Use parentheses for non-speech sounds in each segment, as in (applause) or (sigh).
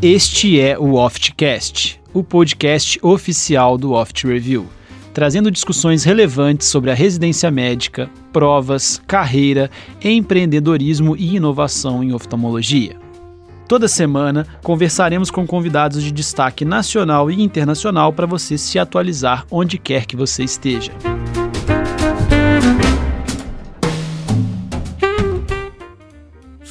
Este é o Oftcast, o podcast oficial do Oft Review, trazendo discussões relevantes sobre a residência médica, provas, carreira, empreendedorismo e inovação em oftalmologia. Toda semana conversaremos com convidados de destaque nacional e internacional para você se atualizar onde quer que você esteja.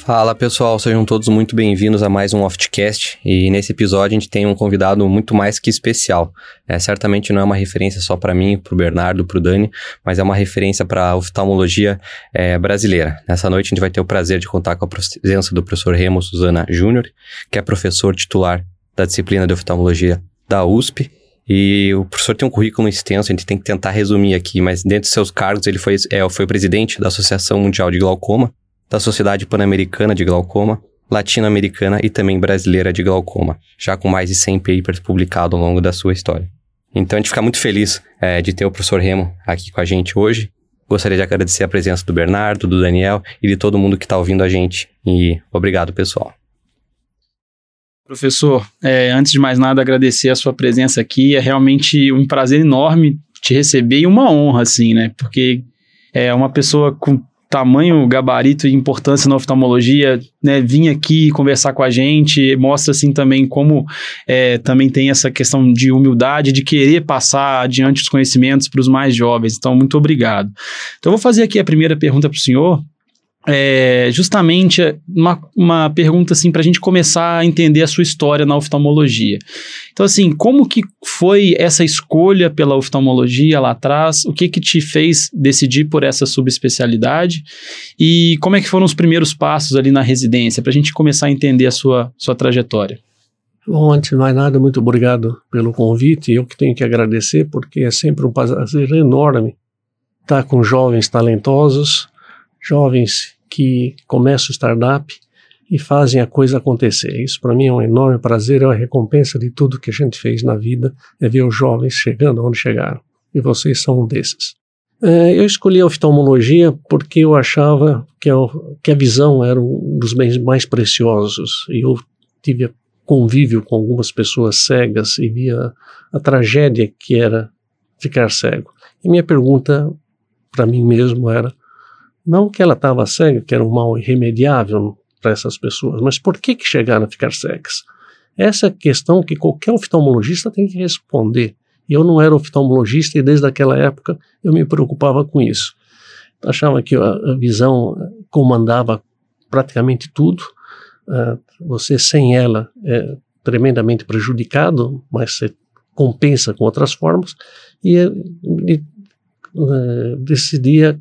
Fala pessoal, sejam todos muito bem-vindos a mais um Oftcast e nesse episódio a gente tem um convidado muito mais que especial. É, certamente não é uma referência só para mim, para o Bernardo, para o Dani, mas é uma referência para a oftalmologia é, brasileira. Nessa noite a gente vai ter o prazer de contar com a presença do professor Remo Suzana Júnior, que é professor titular da disciplina de oftalmologia da USP e o professor tem um currículo extenso, a gente tem que tentar resumir aqui, mas dentro de seus cargos ele foi, é, foi presidente da Associação Mundial de Glaucoma, da Sociedade Pan-Americana de Glaucoma, Latino-Americana e também brasileira de glaucoma, já com mais de 100 papers publicados ao longo da sua história. Então a gente fica muito feliz é, de ter o professor Remo aqui com a gente hoje. Gostaria de agradecer a presença do Bernardo, do Daniel e de todo mundo que está ouvindo a gente. E obrigado, pessoal. Professor, é, antes de mais nada, agradecer a sua presença aqui. É realmente um prazer enorme te receber e uma honra, assim, né? Porque é uma pessoa com tamanho, gabarito e importância na oftalmologia, né, vir aqui conversar com a gente, mostra assim também como é, também tem essa questão de humildade, de querer passar adiante os conhecimentos para os mais jovens. Então, muito obrigado. Então, eu vou fazer aqui a primeira pergunta para o senhor, é, justamente uma, uma pergunta assim para a gente começar a entender a sua história na oftalmologia. Então, assim, como que foi essa escolha pela oftalmologia lá atrás? O que que te fez decidir por essa subespecialidade? E como é que foram os primeiros passos ali na residência para a gente começar a entender a sua, sua trajetória? Bom, antes de mais nada, muito obrigado pelo convite. Eu que tenho que agradecer, porque é sempre um prazer enorme estar com jovens talentosos, jovens que começam o startup e fazem a coisa acontecer. Isso para mim é um enorme prazer, é uma recompensa de tudo que a gente fez na vida, é ver os jovens chegando onde chegaram. E vocês são um desses. É, eu escolhi a oftalmologia porque eu achava que a, que a visão era um dos bens mais preciosos. E eu tive convívio com algumas pessoas cegas e via a tragédia que era ficar cego. E minha pergunta para mim mesmo era: não que ela estava cega, que era um mal irremediável para essas pessoas, mas por que, que chegaram a ficar cegas? Essa é a questão que qualquer oftalmologista tem que responder. Eu não era oftalmologista e desde aquela época eu me preocupava com isso. Achava que a, visão comandava praticamente tudo. Uh, você sem ela é tremendamente prejudicado, mas você compensa com outras formas. E, e uh, decidia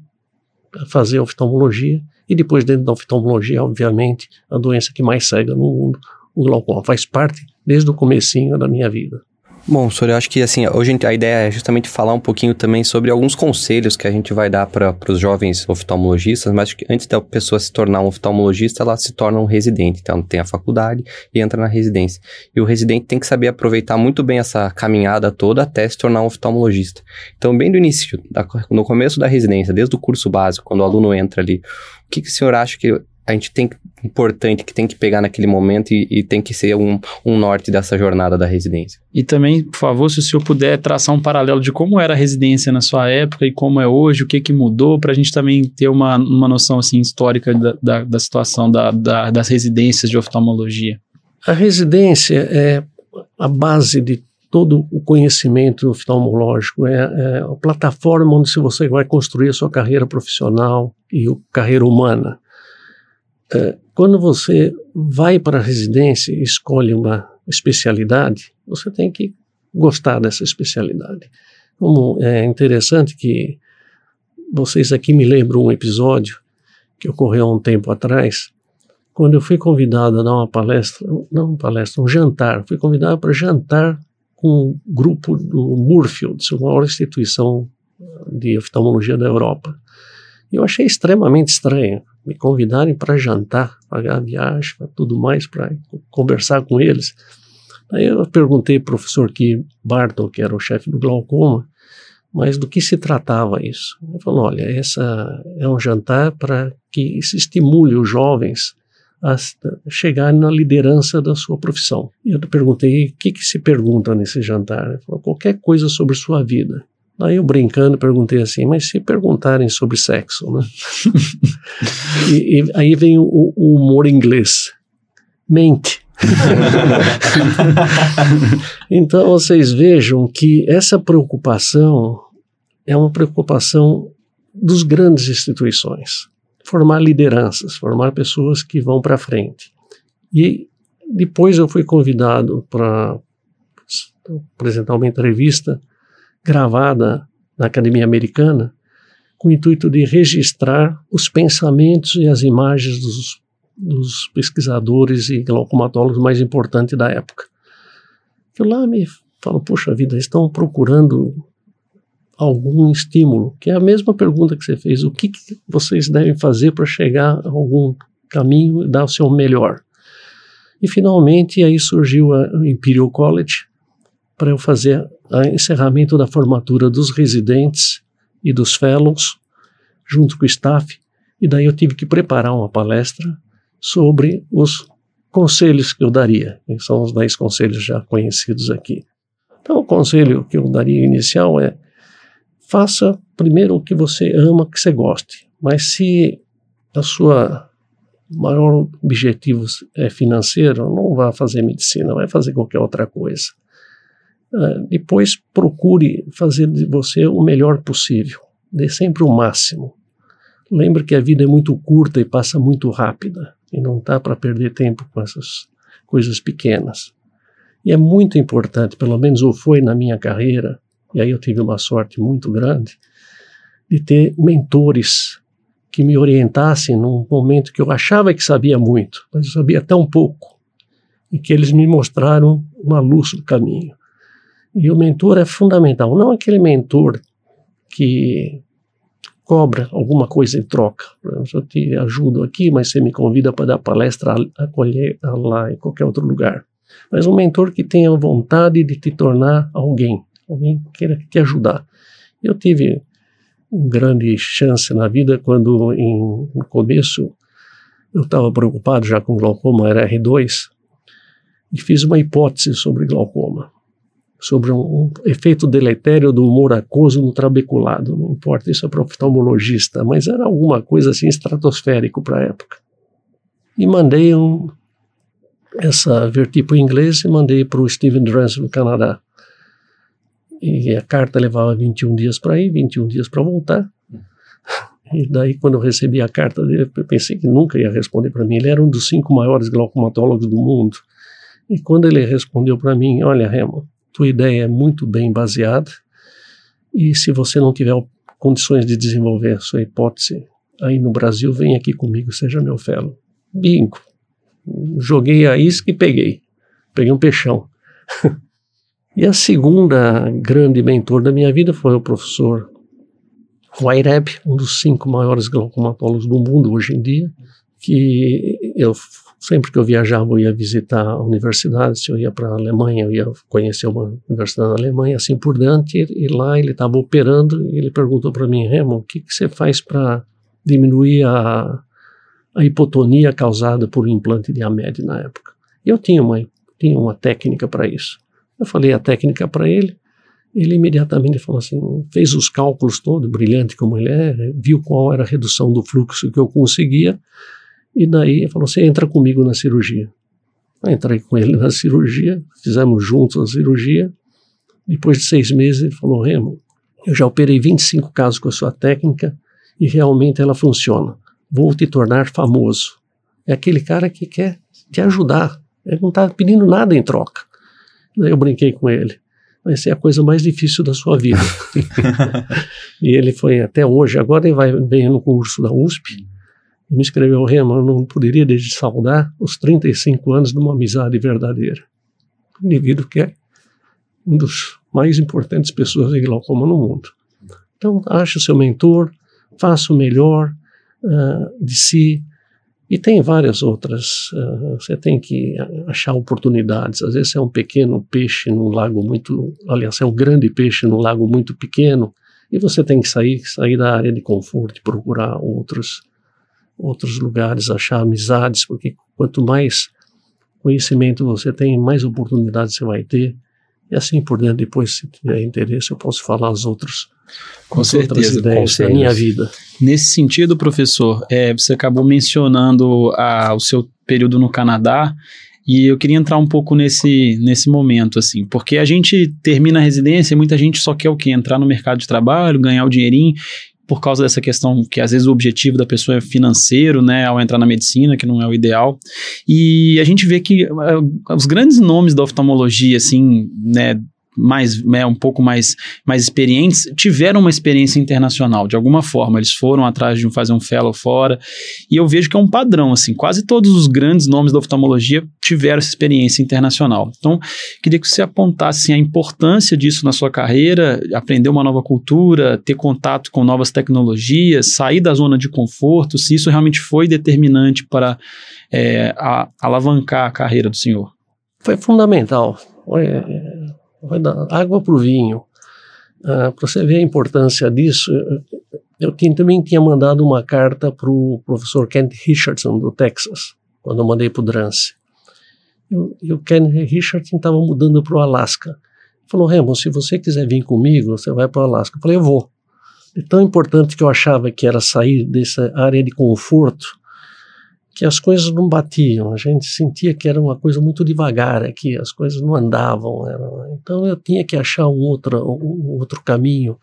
fazer oftalmologia e depois dentro da oftalmologia, obviamente, a doença que mais cega no mundo, o glaucoma, faz parte desde o comecinho da minha vida. Bom, senhor, eu acho que assim, hoje a ideia é justamente falar um pouquinho também sobre alguns conselhos que a gente vai dar para os jovens oftalmologistas, mas antes da pessoa se tornar um oftalmologista, ela se torna um residente. Então, tem a faculdade e entra na residência. E o residente tem que saber aproveitar muito bem essa caminhada toda até se tornar um oftalmologista. Então, bem do início, da, no começo da residência, desde o curso básico, quando o aluno entra ali, o que, que o senhor acha que a gente tem importante que tem que pegar naquele momento e, e, tem que ser um, um norte dessa jornada da residência. E também, por favor, se o senhor puder traçar um paralelo de como era a residência na sua época e como é hoje, o que que mudou, para a gente também ter uma, uma noção assim histórica da, da, da situação da, da, das residências de oftalmologia. A residência é a base de todo o conhecimento oftalmológico, é, é a plataforma onde você vai construir a sua carreira profissional e a carreira humana. É, quando você vai para a residência e escolhe uma especialidade, você tem que gostar dessa especialidade. Como é interessante que vocês aqui me lembram um episódio que ocorreu há um tempo atrás, quando eu fui convidado a dar uma palestra, não uma palestra, um jantar, fui convidado para jantar com um grupo do Moorfield, a maior instituição de oftalmologia da Europa. Eu achei extremamente estranho, me convidarem para jantar, pagar a viagem, tudo mais, para conversar com eles. Aí eu perguntei para o professor Ki Barton, que era o chefe do glaucoma, mas do que se tratava isso? Ele falou: olha, essa é um jantar para que se estimule os jovens a chegar na liderança da sua profissão. E eu perguntei, o que, que se pergunta nesse jantar? Ele falou, qualquer coisa sobre sua vida. Daí eu brincando perguntei assim, mas se perguntarem sobre sexo, né? (laughs) e, e, aí vem o, o humor inglês. Mente. (laughs) então vocês vejam que essa preocupação é uma preocupação dos grandes instituições. Formar lideranças, formar pessoas que vão para frente. E depois eu fui convidado para apresentar uma entrevista gravada na Academia Americana com o intuito de registrar os pensamentos e as imagens dos, dos pesquisadores e glaucomatólogos mais importantes da época. Eu lá me falo, puxa vida, estão procurando algum estímulo, que é a mesma pergunta que você fez, o que, que vocês devem fazer para chegar a algum caminho e dar o seu melhor. E finalmente aí surgiu o Imperial College para eu fazer encerramento da formatura dos residentes e dos fellows, junto com o staff, e daí eu tive que preparar uma palestra sobre os conselhos que eu daria, que são os 10 conselhos já conhecidos aqui. Então, o conselho que eu daria inicial é faça primeiro o que você ama, que você goste. Mas se a sua maior objetivo é financeiro, não vá fazer medicina, vai fazer qualquer outra coisa. Uh, depois procure fazer de você o melhor possível. Dê sempre o máximo. Lembre que a vida é muito curta e passa muito rápida. E não dá para perder tempo com essas coisas pequenas. E é muito importante, pelo menos ou foi na minha carreira, e aí eu tive uma sorte muito grande de ter mentores que me orientassem num momento que eu achava que sabia muito, mas eu sabia tão pouco, e que eles me mostraram uma luz no caminho. E o mentor é fundamental, não aquele mentor que cobra alguma coisa em troca. Eu te ajudo aqui, mas você me convida para dar palestra acolher lá em qualquer outro lugar. Mas um mentor que tenha vontade de te tornar alguém, alguém que queira te ajudar. Eu tive uma grande chance na vida quando, em, no começo, eu estava preocupado já com glaucoma, era R2, e fiz uma hipótese sobre glaucoma, sobre um, um efeito deletério do humor aquoso no trabeculado. Não importa, isso é para oftalmologista, mas era alguma coisa assim estratosférico para a época. E mandei um, essa vertipo em inglês e mandei para o Steven Drance no Canadá. E a carta levava 21 dias para ir, 21 dias para voltar. E daí, quando eu recebi a carta dele, eu pensei que nunca ia responder para mim. Ele era um dos cinco maiores glaucomatólogos do mundo. E quando ele respondeu para mim: Olha, Remo, tua ideia é muito bem baseada, e se você não tiver condições de desenvolver a sua hipótese aí no Brasil, vem aqui comigo, seja meu fellow. Bingo. Joguei a isca e peguei. Peguei um peixão. (laughs) E a segunda grande mentor da minha vida foi o professor Waireb, um dos cinco maiores glaucomatólogos do mundo hoje em dia, que eu sempre que eu viajava eu ia visitar a universidade, se eu ia para a Alemanha, eu ia conhecer uma universidade na Alemanha, assim por diante, e lá ele estava operando ele perguntou para mim, Remo, o que, que você faz para diminuir a, a hipotonia causada por um implante de AMED na época? E eu tinha uma, tinha uma técnica para isso. Eu falei a técnica para ele, ele imediatamente falou assim, fez os cálculos todos, brilhante como ele é, viu qual era a redução do fluxo que eu conseguia, e daí falou, você entra comigo na cirurgia. Eu entrei com ele na cirurgia, fizemos juntos a cirurgia, depois de seis meses ele falou, Remo, eu já operei 25 casos com a sua técnica e realmente ela funciona. Vou te tornar famoso. É aquele cara que quer te ajudar. Ele não está pedindo nada em troca. Daí eu brinquei com ele. Vai ser a coisa mais difícil da sua vida. (laughs) e ele foi até hoje, agora ele vai, vem no curso da USP e me escreveu, Remo, eu não poderia desde saudar os 35 anos de uma amizade verdadeira. Um indivíduo que é um dos mais importantes pessoas de glaucoma no mundo. Então, ache o seu mentor, faça o melhor uh, de si, e tem várias outras. Uh, você tem que achar oportunidades. Às vezes é um pequeno peixe num lago muito. Aliás, é um grande peixe num lago muito pequeno. E você tem que sair, sair da área de conforto e procurar outros, outros lugares, achar amizades, porque quanto mais conhecimento você tem, mais oportunidades você vai ter. E assim por diante, depois, se tiver interesse, eu posso falar as outras, com certeza, ideias da minha vida. Nesse sentido, professor, é, você acabou mencionando a, o seu período no Canadá e eu queria entrar um pouco nesse, nesse momento, assim, porque a gente termina a residência e muita gente só quer o quê? Entrar no mercado de trabalho, ganhar o dinheirinho, por causa dessa questão que às vezes o objetivo da pessoa é financeiro, né, ao entrar na medicina, que não é o ideal. E a gente vê que uh, os grandes nomes da oftalmologia, assim, né, mais, né, um pouco mais, mais experientes, tiveram uma experiência internacional, de alguma forma. Eles foram atrás de fazer um fellow fora. E eu vejo que é um padrão, assim. Quase todos os grandes nomes da oftalmologia tiveram essa experiência internacional. Então, queria que você apontasse assim, a importância disso na sua carreira, aprender uma nova cultura, ter contato com novas tecnologias, sair da zona de conforto, se isso realmente foi determinante para é, a, alavancar a carreira do senhor. Foi fundamental. Vai dar água para o vinho. Ah, para você ver a importância disso, eu, também tinha mandado uma carta para o professor Kent Richardson, do Texas, quando eu mandei para o Drance. E o Ken Richardson estava mudando para o Alasca. Ele falou, Remo, se você quiser vir comigo, você vai para o Alasca. Eu falei, eu vou. É tão importante que eu achava que era sair dessa área de conforto, que as coisas não batiam, a gente sentia que era uma coisa muito devagar aqui, as coisas não andavam, era, então eu tinha que achar um outro, um outro caminho.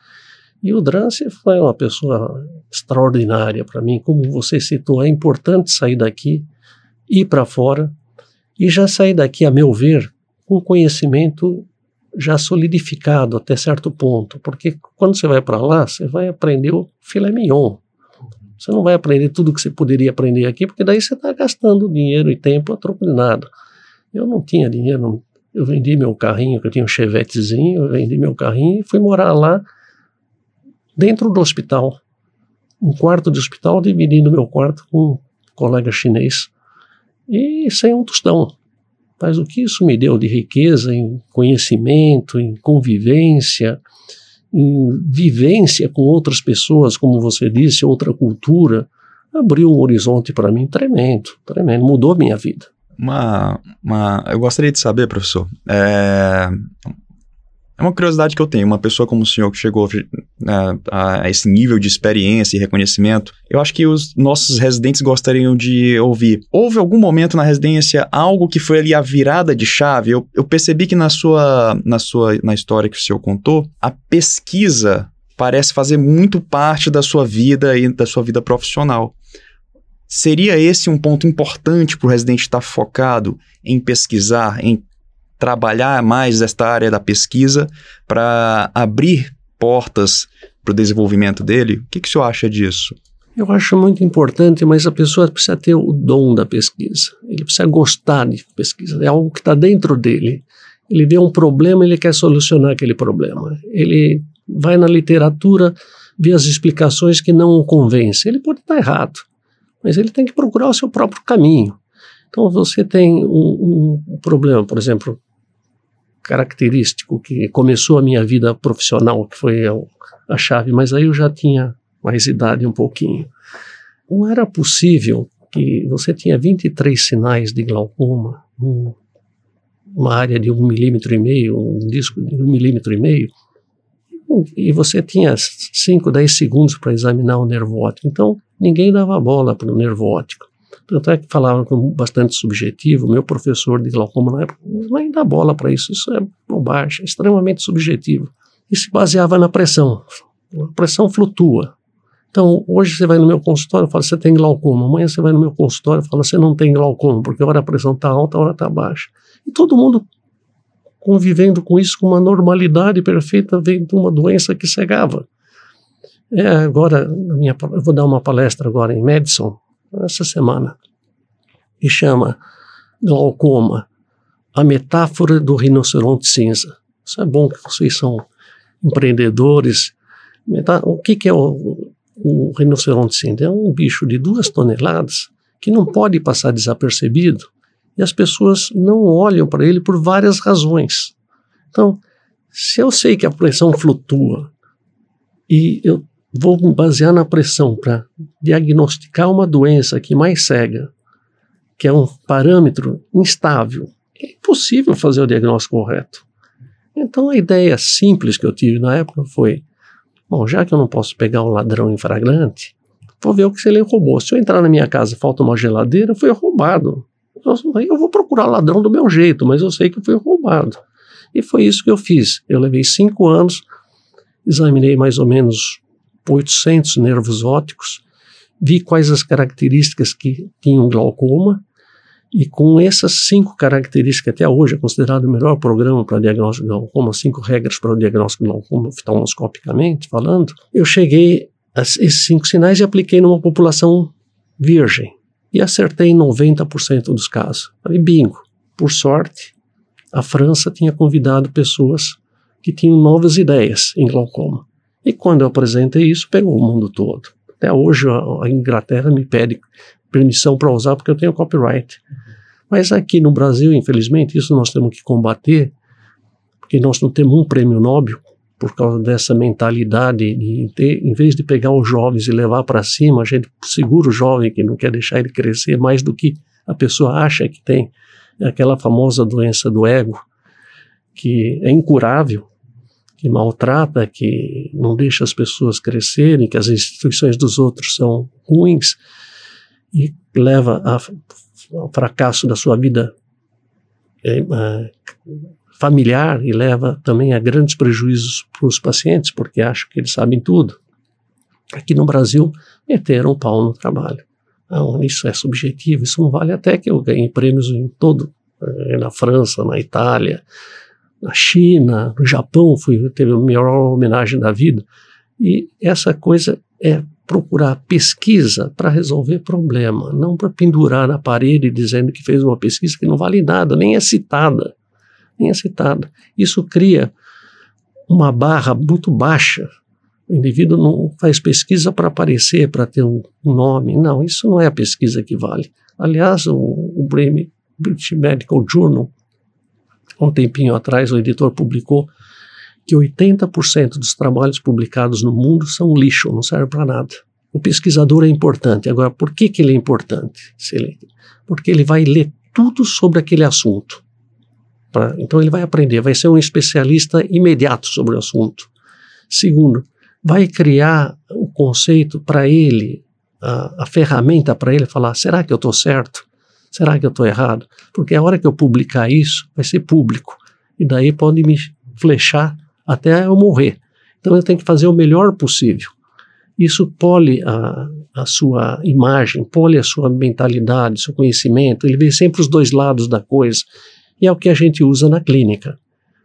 E o Drance foi uma pessoa extraordinária para mim, como você citou, é importante sair daqui, ir para fora, e já sair daqui, a meu ver, com conhecimento já solidificado até certo ponto, porque quando você vai para lá, você vai aprender o filé mignon, você não vai aprender tudo que você poderia aprender aqui, porque daí você está gastando dinheiro e tempo a troco de nada. Eu não tinha dinheiro, eu vendi meu carrinho, que eu tinha um chevetezinho, eu vendi meu carrinho e fui morar lá dentro do hospital. Um quarto de hospital, dividindo meu quarto com um colega chinês. E sem um tostão. Mas o que isso me deu de riqueza em conhecimento, em convivência, em vivência com outras pessoas, como você disse, outra cultura, abriu um horizonte para mim tremendo, tremendo, mudou minha vida. Uma, uma, eu gostaria de saber, professor, é, é uma curiosidade que eu tenho. Uma pessoa como o senhor que chegou né, a, a, esse nível de experiência e reconhecimento, eu acho que os nossos residentes gostariam de ouvir. Houve algum momento na residência algo que foi ali a virada de chave? Eu, eu percebi que na sua, na sua na história que o senhor contou, a pesquisa parece fazer muito parte da sua vida e da sua vida profissional. Seria esse um ponto importante para o residente estar focado em pesquisar, em trabalhar mais esta área da pesquisa para abrir portas para o desenvolvimento dele? O que, que o senhor acha disso? Eu acho muito importante, mas a pessoa precisa ter o dom da pesquisa. Ele precisa gostar de pesquisa. É algo que está dentro dele. Ele vê um problema, ele quer solucionar aquele problema. Ele vai na literatura, vê as explicações que não o convencem. Ele pode estar errado, mas ele tem que procurar o seu próprio caminho. Então, você tem um, um problema, por exemplo, característico que começou a minha vida profissional, que foi a, chave, mas aí eu já tinha mais idade um pouquinho. Não era possível que você tinha 23 sinais de glaucoma, um, uma área de um milímetro e meio, um disco de um milímetro e meio, e você tinha 5, 10 segundos para examinar o nervo óptico. Então, ninguém dava bola para o nervo óptico. Tanto é que falava com bastante subjetivo, meu professor de glaucoma na época, não dá bola para isso, isso é bobagem, é extremamente subjetivo. E se baseava na pressão. A pressão flutua. Então, hoje você vai no meu consultório e fala, você tem glaucoma. Amanhã você vai no meu consultório e fala, você não tem glaucoma, porque hora a pressão está alta, a hora está baixa. E todo mundo convivendo com isso com uma normalidade perfeita, vendo uma doença que cegava. É, agora, minha, eu vou dar uma palestra agora em Madison, essa semana, que chama Glaucoma, a metáfora do rinoceronte cinza. Isso é bom que vocês são empreendedores. O que, que é o, o rinoceronte cinza? É um bicho de duas toneladas que não pode passar desapercebido e as pessoas não olham para ele por várias razões. Então, se eu sei que a pressão flutua e eu vou me basear na pressão para diagnosticar uma doença que mais cega, que é um parâmetro instável, é impossível fazer o diagnóstico correto. Então a ideia simples que eu tive na época foi: bom, já que eu não posso pegar um ladrão em flagrante, vou ver o que ele roubou. Se eu entrar na minha casa e falta uma geladeira, foi roubado. Eu vou procurar ladrão do meu jeito, mas eu sei que foi roubado. E foi isso que eu fiz. Eu levei cinco anos, examinei mais ou menos 800 nervos ópticos, vi quais as características que tinham glaucoma, e com essas cinco características, até hoje é considerado o melhor programa para diagnóstico de glaucoma, cinco regras para o diagnóstico de glaucoma, oftalmoscopicamente falando, eu cheguei a esses cinco sinais e apliquei numa população virgem. E acertei em 90% dos casos. Falei, bingo. Por sorte, a França tinha convidado pessoas que tinham novas ideias em glaucoma. E quando eu apresentei isso, pegou o mundo todo. Até hoje a Inglaterra me pede permissão para usar porque eu tenho copyright. Mas aqui no Brasil, infelizmente, isso nós temos que combater, porque nós não temos um prêmio Nobel por causa dessa mentalidade de ter, em vez de pegar os jovens e levar para cima, a gente segura o jovem que não quer deixar ele crescer mais do que a pessoa acha que tem. É aquela famosa doença do ego, que é incurável, que maltrata, que não deixa as pessoas crescerem, que as instituições dos outros são ruins e leva ao fracasso da sua vida é, é, familiar e leva também a grandes prejuízos para os pacientes, porque acham que eles sabem tudo. Aqui no Brasil, meteram o pau no trabalho. Não, isso é subjetivo, isso não vale até que eu ganhei prêmios em todo, é, na França, na Itália, na China, no Japão, fui, teve a melhor homenagem da vida. E essa coisa é procurar pesquisa para resolver problema, não para pendurar na parede dizendo que fez uma pesquisa que não vale nada, nem é citada, nem é citada. Isso cria uma barra muito baixa. O indivíduo não faz pesquisa para aparecer, para ter um nome. Não, isso não é a pesquisa que vale. Aliás, o, o British Medical Journal, um tempinho atrás, o editor publicou que 80% dos trabalhos publicados no mundo são lixo, não serve para nada. O pesquisador é importante. Agora, por que, que ele é importante? Porque ele vai ler tudo sobre aquele assunto. Pra, então, ele vai aprender, vai ser um especialista imediato sobre o assunto. Segundo, vai criar o conceito para ele, a, a ferramenta para ele falar: será que eu estou certo? Será que eu estou errado? Porque a hora que eu publicar isso, vai ser público. E daí pode me flechar até eu morrer. Então eu tenho que fazer o melhor possível. Isso pole a, a sua imagem, pole a sua mentalidade, seu conhecimento, ele vê sempre os dois lados da coisa. E é o que a gente usa na clínica.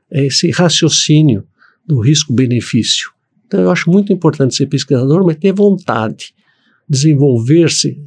É esse raciocínio do risco-benefício. Então eu acho muito importante ser pesquisador, mas ter vontade, desenvolver-se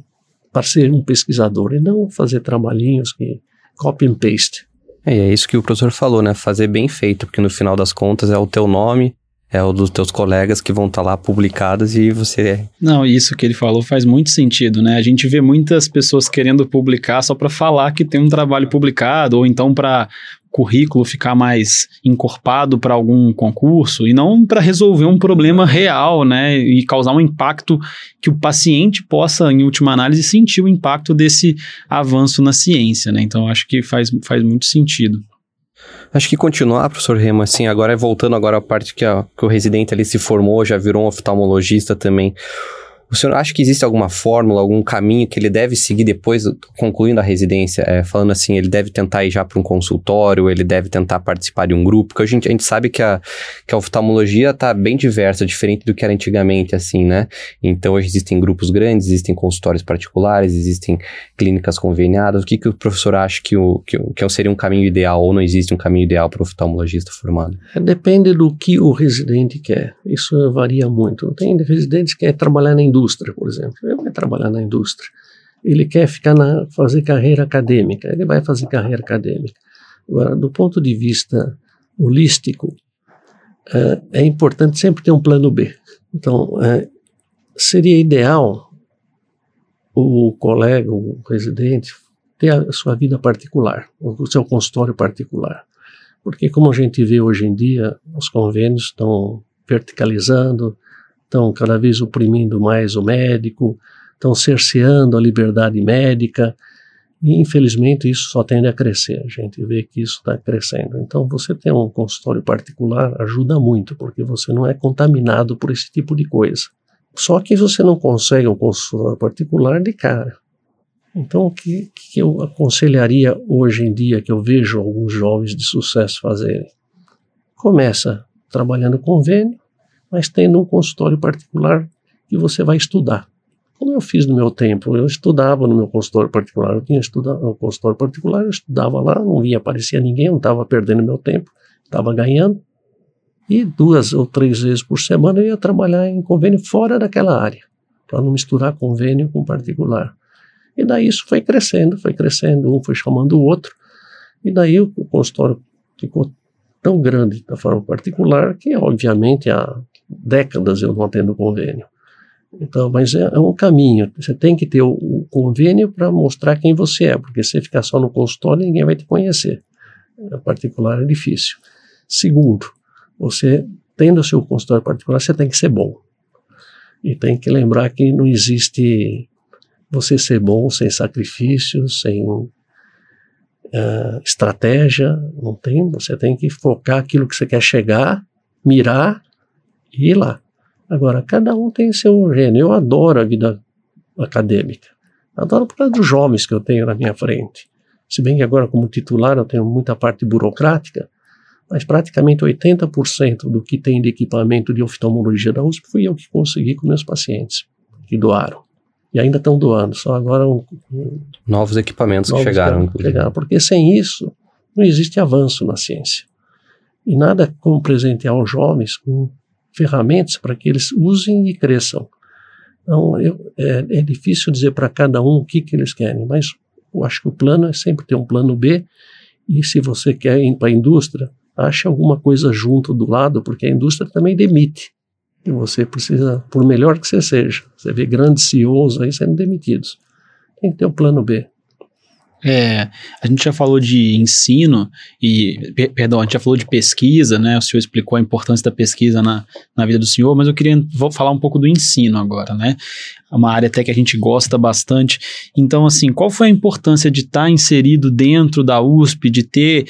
para ser um pesquisador e não fazer trabalhinhos que copy and paste. É, é isso que o professor falou, né? Fazer bem feito, porque no final das contas é o teu nome, é o dos teus colegas que vão estar tá lá publicadas e você. É. Não, isso que ele falou faz muito sentido, né? A gente vê muitas pessoas querendo publicar só para falar que tem um trabalho publicado, ou então para currículo ficar mais encorpado para algum concurso e não para resolver um problema real, né, e causar um impacto que o paciente possa, em última análise, sentir o impacto desse avanço na ciência, né? Então acho que faz, faz muito sentido. Acho que continuar, professor Remo, assim, agora voltando agora à parte que, a, que o residente ali se formou, já virou um oftalmologista também. O senhor acha que existe alguma fórmula, algum caminho que ele deve seguir depois, concluindo a residência? É, falando assim, ele deve tentar ir já para um consultório, ele deve tentar participar de um grupo? Porque a gente, a gente sabe que a, que a oftalmologia está bem diversa, diferente do que era antigamente, assim, né? Então, hoje existem grupos grandes, existem consultórios particulares, existem clínicas conveniadas. O que, que o professor acha que, o, que, que seria um caminho ideal ou não existe um caminho ideal para o oftalmologista formado? É, depende do que o residente quer. Isso varia muito. Tem residentes que querem trabalhar na indústria indústria, por exemplo. Ele vai trabalhar na indústria. Ele quer ficar na, fazer carreira acadêmica, ele vai fazer carreira acadêmica. Agora, do ponto de vista holístico, é, é importante sempre ter um plano B. Então, é, seria ideal o colega, o residente, ter a sua vida particular, o seu consultório particular. Porque, como a gente vê hoje em dia, os convênios estão verticalizando, estão cada vez oprimindo mais o médico, estão cerceando a liberdade médica, e infelizmente isso só tende a crescer. A gente vê que isso está crescendo. Então, você ter um consultório particular ajuda muito, porque você não é contaminado por esse tipo de coisa. Só que você não consegue um consultório particular de cara. Então, o que, que eu aconselharia hoje em dia, que eu vejo alguns jovens de sucesso fazerem? Começa trabalhando convênio, mas tendo um consultório particular que você vai estudar. Como eu fiz no meu tempo, eu estudava no meu consultório particular, eu tinha estudado no consultório particular, eu estudava lá, não via aparecer ninguém, não estava perdendo meu tempo, estava ganhando. E duas ou três vezes por semana eu ia trabalhar em convênio fora daquela área, para não misturar convênio com particular. E daí isso foi crescendo, foi crescendo, um foi chamando o outro, e daí o consultório ficou tão grande da forma particular que, obviamente, há décadas eu não atendo convênio. Então, mas é, é um caminho. Você tem que ter o, o convênio para mostrar quem você é, porque se ficar só no consultório, ninguém vai te conhecer. A particular é difícil. Segundo, você tendo o seu consultório particular, você tem que ser bom. E tem que lembrar que não existe você ser bom sem sacrifício, sem uh, estratégia, não tem. Você tem que focar aquilo que você quer chegar, mirar e ir lá. Agora, cada um tem seu gênio. Eu adoro a vida acadêmica. Adoro por causa dos jovens que eu tenho na minha frente. Se bem que agora, como titular, eu tenho muita parte burocrática, mas praticamente 80% do que tem de equipamento de oftalmologia da USP fui eu que consegui com meus pacientes, que doaram e ainda estão doando, só agora um, novos equipamentos novos que chegaram, chegaram, porque sem isso não existe avanço na ciência. E nada como presentear os jovens com ferramentas para que eles usem e cresçam. Então, eu, é, é, difícil dizer para cada um o que, que eles querem, mas eu acho que o plano é sempre ter um plano B, e se você quer ir para a indústria, ache alguma coisa junto do lado, porque a indústria também demite. E você precisa, por melhor que você seja, você vê grandes CEOs aí sendo demitidos. Tem que ter o um plano B. É, a gente já falou de ensino e, perdão, a gente já falou de pesquisa, né? O senhor explicou a importância da pesquisa na, na vida do senhor, mas eu queria falar um pouco do ensino agora, né? É uma área até que a gente gosta bastante. Então, assim, qual foi a importância de estar inserido dentro da USP, de ter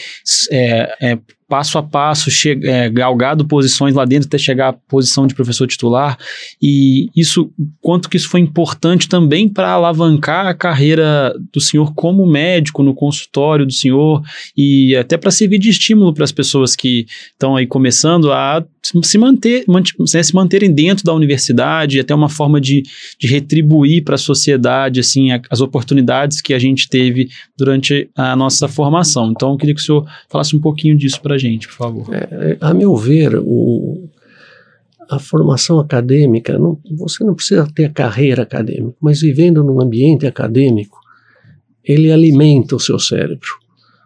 é, é, passo a passo, é, galgado posições lá dentro até chegar à posição de professor titular. E isso, quanto que isso foi importante também para alavancar a carreira do senhor como médico no consultório do senhor e até para servir de estímulo para as pessoas que estão aí começando a se manter, né, se manterem dentro da universidade, até uma forma de, de retribuir para a sociedade assim as oportunidades que a gente teve durante a nossa formação. Então, eu queria que o senhor falasse um pouquinho disso para a gente, por favor. É, é, a meu ver, o, a formação acadêmica, não, você não precisa ter a carreira acadêmica, mas vivendo num ambiente acadêmico, ele alimenta o seu cérebro.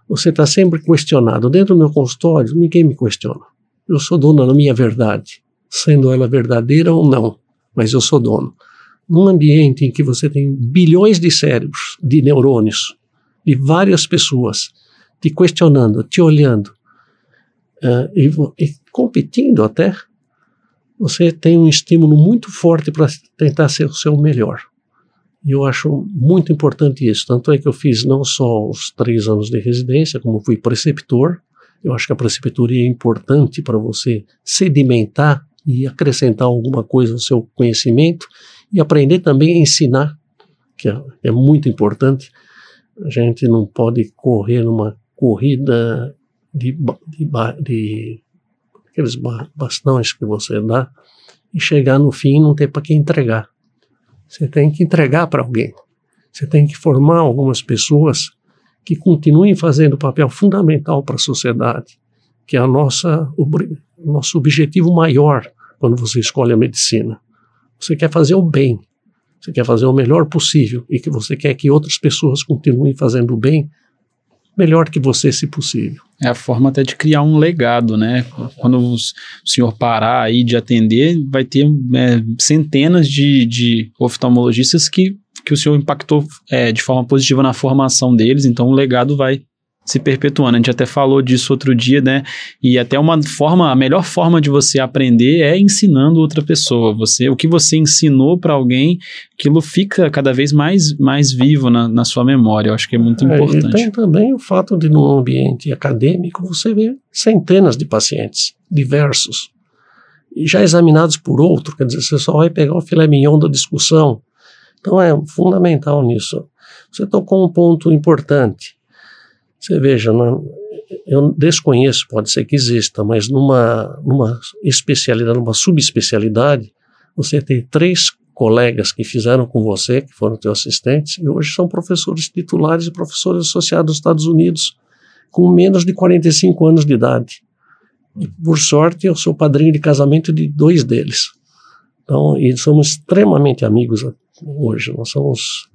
Você está sempre questionado. Dentro do meu consultório, ninguém me questiona. Eu sou dono da minha verdade, sendo ela verdadeira ou não, mas eu sou dono. Num ambiente em que você tem bilhões de cérebros, de neurônios, de várias pessoas te questionando, te olhando uh, e, e competindo até, você tem um estímulo muito forte para tentar ser o seu melhor. E eu acho muito importante isso. Tanto é que eu fiz não só os três anos de residência, como fui preceptor, eu acho que a preceptoria é importante para você sedimentar e acrescentar alguma coisa ao seu conhecimento e aprender também a ensinar, que é, é muito importante. A gente não pode correr numa corrida de, de, de aqueles bastões que você dá e chegar no fim e não ter para quem entregar. Você tem que entregar para alguém. Você tem que formar algumas pessoas que continuem fazendo papel fundamental para a sociedade, que é a nossa, o nosso objetivo maior quando você escolhe a medicina. Você quer fazer o bem, você quer fazer o melhor possível e que você quer que outras pessoas continuem fazendo o bem melhor que você, se possível. É a forma até de criar um legado, né? Quando o senhor parar aí de atender, vai ter é, centenas de, de oftalmologistas que que o senhor impactou é, de forma positiva na formação deles, então o legado vai se perpetuando. A gente até falou disso outro dia, né? E até uma forma, a melhor forma de você aprender é ensinando outra pessoa. Você, o que você ensinou para alguém, aquilo fica cada vez mais, mais vivo na, na sua memória. Eu acho que é muito importante. É, e tem também o fato de, num ambiente acadêmico, você ver centenas de pacientes diversos, já examinados por outro, quer dizer, você só vai pegar o filé mignon da discussão. Então é fundamental nisso. Você tocou um ponto importante você veja, eu desconheço, pode ser que exista, mas numa, numa especialidade, numa subespecialidade, você tem três colegas que fizeram com você, que foram teus assistentes, e hoje são professores titulares e professores associados nos Estados Unidos, com menos de 45 anos de idade. E, por sorte, eu sou padrinho de casamento de dois deles. Então, e somos extremamente amigos hoje. Nós somos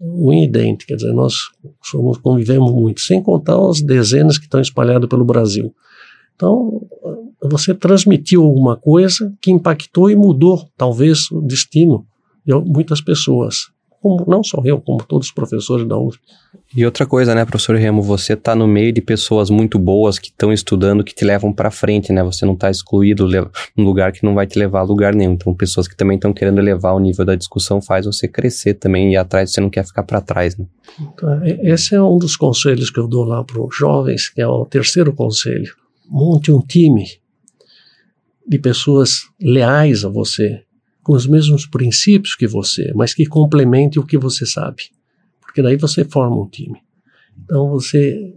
um idente, quer dizer, nós somos, convivemos muito, sem contar as dezenas que estão espalhadas pelo Brasil. Então, você transmitiu alguma coisa que impactou e mudou, talvez, o destino de muitas pessoas como não só eu, como todos os professores da UF. E outra coisa, né, professor Remo, você está no meio de pessoas muito boas que estão estudando, que te levam para frente, né? Você não está excluído num lugar que não vai te levar a lugar nenhum. Então, pessoas que também estão querendo elevar o nível da discussão faz você crescer também e atrás você não quer ficar para trás, né? Então, esse é um dos conselhos que eu dou lá para os jovens, que é o terceiro conselho. Monte um time de pessoas leais a você, com os mesmos princípios que você, mas que complemente o que você sabe. Porque daí você forma um time. Então você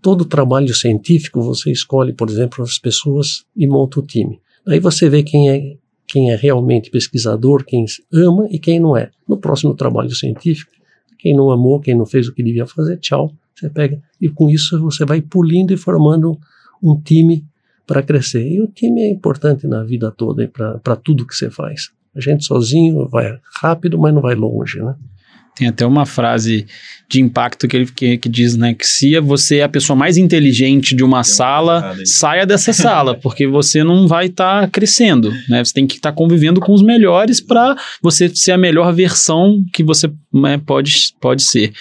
todo trabalho científico você escolhe, por exemplo, as pessoas e monta o time. Daí você vê quem é quem é realmente pesquisador, quem ama e quem não é. No próximo trabalho científico, quem não amou, quem não fez o que devia fazer, tchau. Você pega e com isso você vai pulindo e formando um time para crescer. E o time é importante na vida toda para tudo que você faz. A gente sozinho vai rápido, mas não vai longe, né? Tem até uma frase de impacto que ele que, que diz, né, que se você é a pessoa mais inteligente de uma sala, saia dessa sala, (laughs) porque você não vai estar tá crescendo, né? Você tem que estar tá convivendo com os melhores para você ser a melhor versão que você né, pode, pode ser.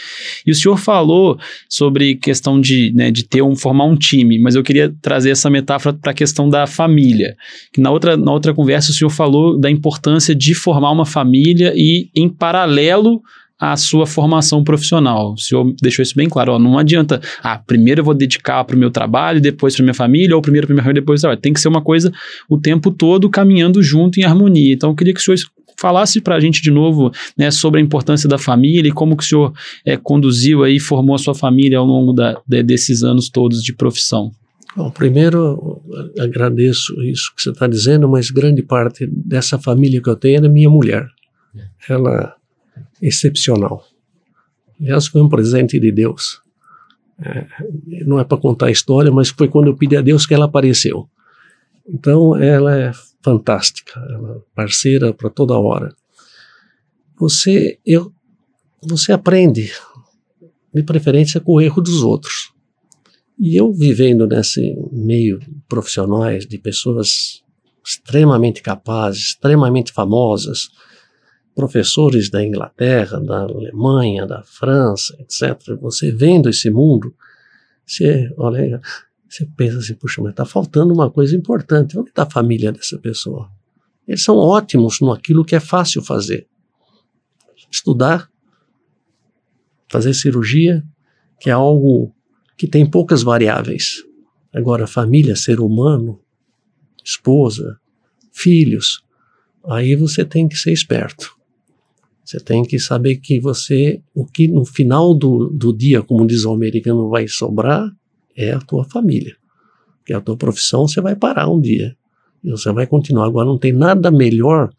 E o senhor falou sobre questão de, né, de ter um formar um time, mas eu queria trazer essa metáfora para a questão da família. Que na outra na outra conversa o senhor falou da importância de formar uma família e em paralelo a sua formação profissional. O senhor deixou isso bem claro. Ó, não adianta, ah, primeiro eu vou dedicar para o meu trabalho, depois para minha família, ou primeiro para minha família, depois trabalho. Tem que ser uma coisa o tempo todo caminhando junto em harmonia. Então eu queria que o senhor falasse para a gente de novo né, sobre a importância da família e como que o senhor é, conduziu aí, formou a sua família ao longo da, de, desses anos todos de profissão. Bom, primeiro agradeço isso que você está dizendo, mas grande parte dessa família que eu tenho é minha mulher. Ela excepcional. Aliás, foi um presente de Deus. É, não é para contar a história, mas foi quando eu pedi a Deus que ela apareceu. Então, ela é fantástica, ela é parceira para toda hora. Você, eu, você aprende, de preferência, com o erro dos outros. E eu vivendo nesse meio profissionais de pessoas extremamente capazes, extremamente famosas, professores da Inglaterra, da Alemanha, da França, etc. Você vendo esse mundo, você olha, você pensa assim, puxa, mas está faltando uma coisa importante. Onde está a família dessa pessoa? Eles são ótimos no aquilo que é fácil fazer. Estudar, fazer cirurgia, que é algo que tem poucas variáveis. Agora, família, ser humano, esposa, filhos, aí você tem que ser esperto. Você tem que saber que você, o que no final do, do dia, como diz o americano, vai sobrar é a tua família. Porque a tua profissão você vai parar um dia. E você vai continuar. Agora não tem nada melhor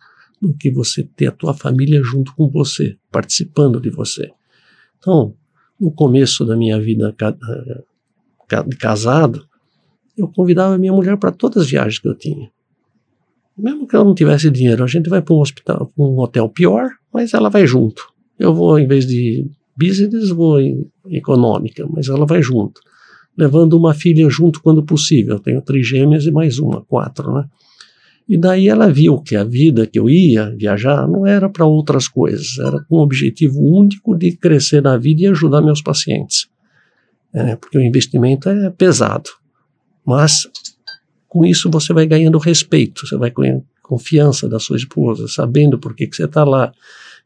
do que você ter a tua família junto com você, participando de você. Então, no começo da minha vida casado, eu convidava minha mulher para todas as viagens que eu tinha. Mesmo que ela não tivesse dinheiro, a gente vai para um hospital, um hotel pior, mas ela vai junto. Eu vou, em vez de business, vou em econômica, mas ela vai junto. Levando uma filha junto quando possível. Eu tenho três gêmeas e mais uma, quatro, né? E daí ela viu que a vida que eu ia viajar não era para outras coisas, era com o objetivo único de crescer na vida e ajudar meus pacientes. é, porque o investimento é pesado. Mas com isso você vai ganhando respeito, você vai ganhando confiança da sua esposa, sabendo por que, que você está lá,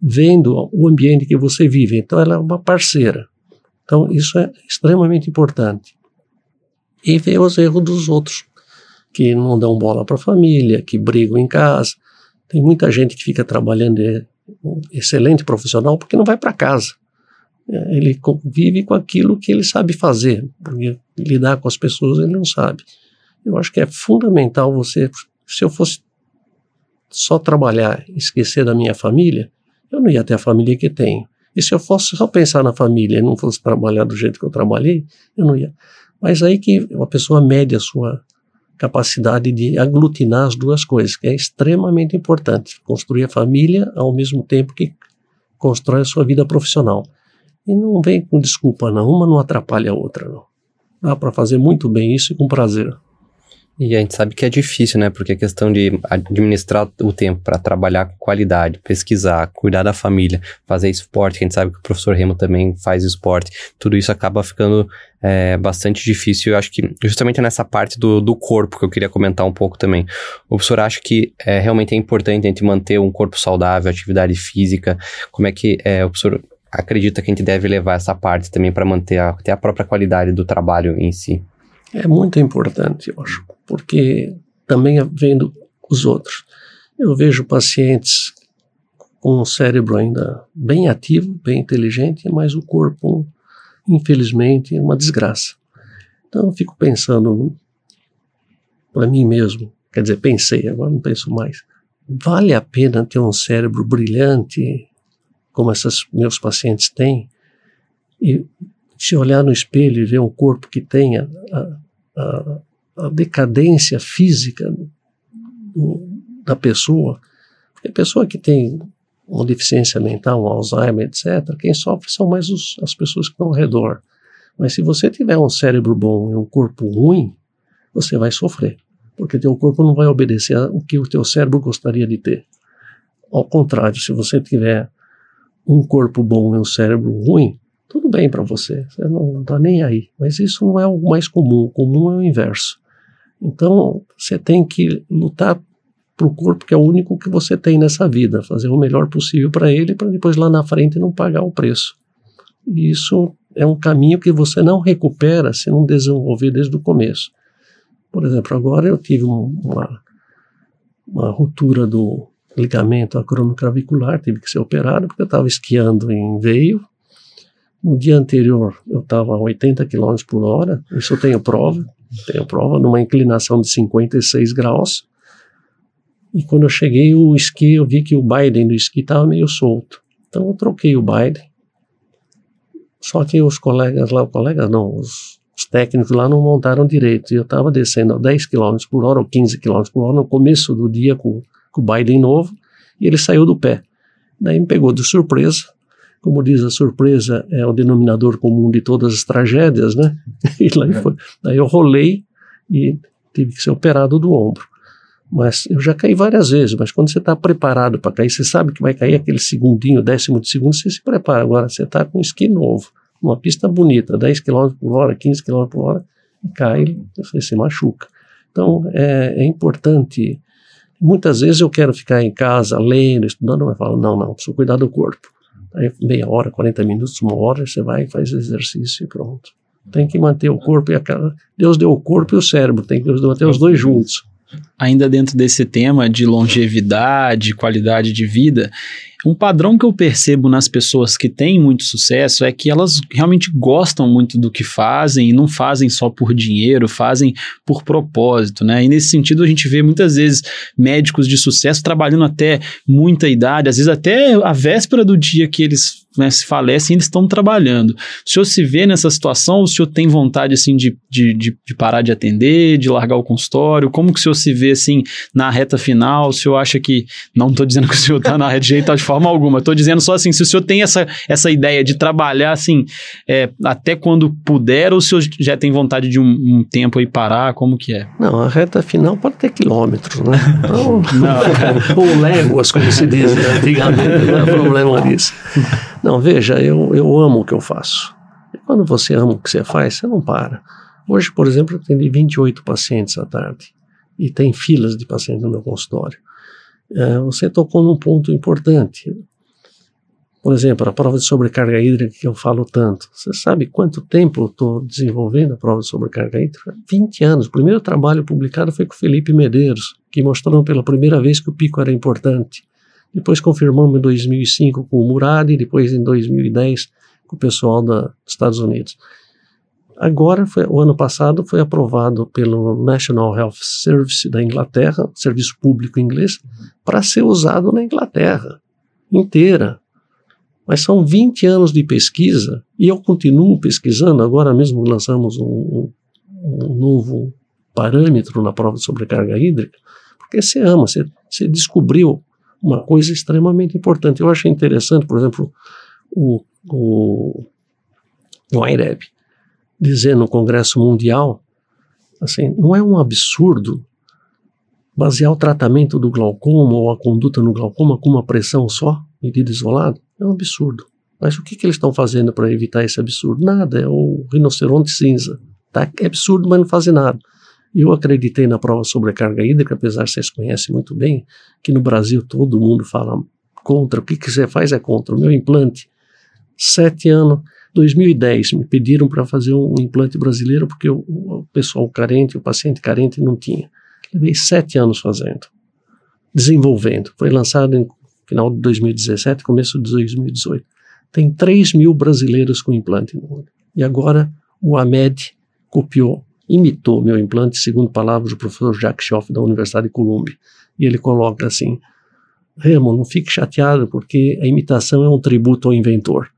vendo o ambiente que você vive. Então ela é uma parceira. Então isso é extremamente importante. E ver os erros dos outros, que não dão bola para a família, que brigam em casa. Tem muita gente que fica trabalhando, é um excelente profissional, porque não vai para casa. É, ele vive com aquilo que ele sabe fazer, porque lidar com as pessoas ele não sabe. Eu acho que é fundamental você, se eu fosse só trabalhar esquecer da minha família, eu não ia ter a família que tenho. E se eu fosse só pensar na família e não fosse trabalhar do jeito que eu trabalhei, eu não ia. Mas aí que a pessoa mede a sua capacidade de aglutinar as duas coisas, que é extremamente importante. Construir a família ao mesmo tempo que constrói a sua vida profissional. E não vem com desculpa, não. Uma não atrapalha a outra, não. Dá para fazer muito bem isso e com prazer. E a gente sabe que é difícil, né? Porque a questão de administrar o tempo para trabalhar com qualidade, pesquisar, cuidar da família, fazer esporte, que a gente sabe que o professor Remo também faz esporte, tudo isso acaba ficando é, bastante difícil. Eu acho que justamente nessa parte do, do corpo que eu queria comentar um pouco também. O professor acha que é, realmente é importante a gente manter um corpo saudável, atividade física. Como é que é, o professor acredita que a gente deve levar essa parte também para manter a, até a própria qualidade do trabalho em si? É muito importante, eu acho, porque também vendo os outros. Eu vejo pacientes com o cérebro ainda bem ativo, bem inteligente, mas o corpo, infelizmente, é uma desgraça. Então eu fico pensando para mim mesmo, quer dizer, pensei, agora não penso mais. Vale a pena ter um cérebro brilhante, como esses meus pacientes têm, e se olhar no espelho e ver um corpo que tenha a, a, a decadência física da pessoa, porque a pessoa que tem uma deficiência mental, um Alzheimer, etc., quem sofre são mais os, as pessoas que estão ao redor. Mas se você tiver um cérebro bom e um corpo ruim, você vai sofrer, porque teu corpo não vai obedecer o que o teu cérebro gostaria de ter. Ao contrário, se você tiver um corpo bom e um cérebro ruim, tudo bem para você, você não está nem aí. Mas isso não é o mais comum, o comum é o inverso. Então, você tem que lutar para o corpo que é o único que você tem nessa vida, fazer o melhor possível para ele, para depois lá na frente não pagar o preço. E isso é um caminho que você não recupera se não desenvolver desde o começo. Por exemplo, agora eu tive uma, uma ruptura do ligamento acromioclavicular, tive que ser operado porque eu estava esquiando em veio no dia anterior eu estava a 80 km por hora, isso eu tenho prova, tenho prova numa inclinação de 56 graus. E quando eu cheguei o esqui, eu vi que o Biden do esqui estava meio solto. Então eu troquei o Biden. Só que os colegas lá, colegas não, os, os técnicos lá não montaram direito. E eu estava descendo a 10 km por hora ou 15 km por hora no começo do dia com, com o Biden novo e ele saiu do pé. Daí me pegou de surpresa como diz a surpresa, é o denominador comum de todas as tragédias, né? (laughs) E lá é. foi. Daí eu rolei e tive que ser operado do ombro. Mas eu já caí várias vezes, mas quando você está preparado para cair, você sabe que vai cair aquele segundinho, décimo de segundo, você se prepara. Agora você está com um esqui novo, uma pista bonita, 10 km por hora, 15 km por hora, e cai, você se machuca. Então é, é importante. Muitas vezes eu quero ficar em casa lendo, estudando, mas falo, não, não, preciso cuidar do corpo. Meia hora, 40 minutos, uma hora, você vai faz exercício e pronto. Tem que manter o corpo e a cara. Deus deu o corpo e o cérebro, tem que manter os dois juntos. Ainda dentro desse tema de longevidade, qualidade de vida, um padrão que eu percebo nas pessoas que têm muito sucesso é que elas realmente gostam muito do que fazem e não fazem só por dinheiro, fazem por propósito, né? E nesse sentido a gente vê muitas vezes médicos de sucesso trabalhando até muita idade, às vezes até a véspera do dia que eles né, se falecem, eles estão trabalhando. O senhor se vê nessa situação? O senhor tem vontade, assim, de, de, de, parar de atender, de largar o consultório? Como que o senhor se vê, assim, na reta final? O senhor acha que... Não estou dizendo que o senhor está na reta de jeito de forma alguma. Estou dizendo só assim, se o senhor tem essa, essa ideia de trabalhar, assim, é, até quando puder, ou o senhor já tem vontade de um, um, tempo aí parar? Como que é? Não, a reta final pode ter quilômetros, né? (laughs) Não, não. (laughs) ou léguas, como se diz antigamente, não é problema disso. Não, veja, eu, eu amo o que eu faço. Quando você ama o que você faz, você não para. Hoje, por exemplo, eu atendi 28 pacientes à tarde e tem filas de pacientes no meu consultório. É, você tocou num ponto importante. Por exemplo, a prova de sobrecarga hídrica que eu falo tanto. Você sabe quanto tempo eu estou desenvolvendo a prova de sobrecarga hídrica? 20 anos. O primeiro trabalho publicado foi com Felipe Medeiros, que mostrou pela primeira vez que o pico era importante. Depois confirmamos em 2005 com o Murad e depois em 2010 com o pessoal dos Estados Unidos. Agora, foi, o ano passado, foi aprovado pelo National Health Service da Inglaterra, serviço público inglês, para ser usado na Inglaterra inteira. Mas são 20 anos de pesquisa e eu continuo pesquisando. Agora mesmo lançamos um, um, novo parâmetro na prova de sobrecarga hídrica, porque você ama, você, você descobriu uma coisa extremamente importante. Eu achei interessante, por exemplo, o, o, o IREB dizer no Congresso Mundial, assim, não é um absurdo basear o tratamento do glaucoma ou a conduta no glaucoma com uma pressão só? medida isolada, é um absurdo. Mas o que, que eles estão fazendo para evitar esse absurdo? Nada, é o rinoceronte cinza. Tá? É absurdo, mas não fazem nada. Eu acreditei na prova sobre carga hídrica, apesar que vocês conhecem muito bem, que no Brasil todo mundo fala contra. O que, que você faz é contra. O meu implante, sete anos, 2010, me pediram para fazer um implante brasileiro porque o, o pessoal carente, o paciente carente não tinha. Levei sete anos fazendo, desenvolvendo. Foi lançado em final de 2017, começo de 2018. Tem 3 mil brasileiros com implante no mundo. E agora o AMED copiou, imitou meu implante, segundo palavras do professor Jack Schoff da Universidade de Columbia. E ele coloca assim: Remo, não fique chateado porque a imitação é um tributo ao inventor.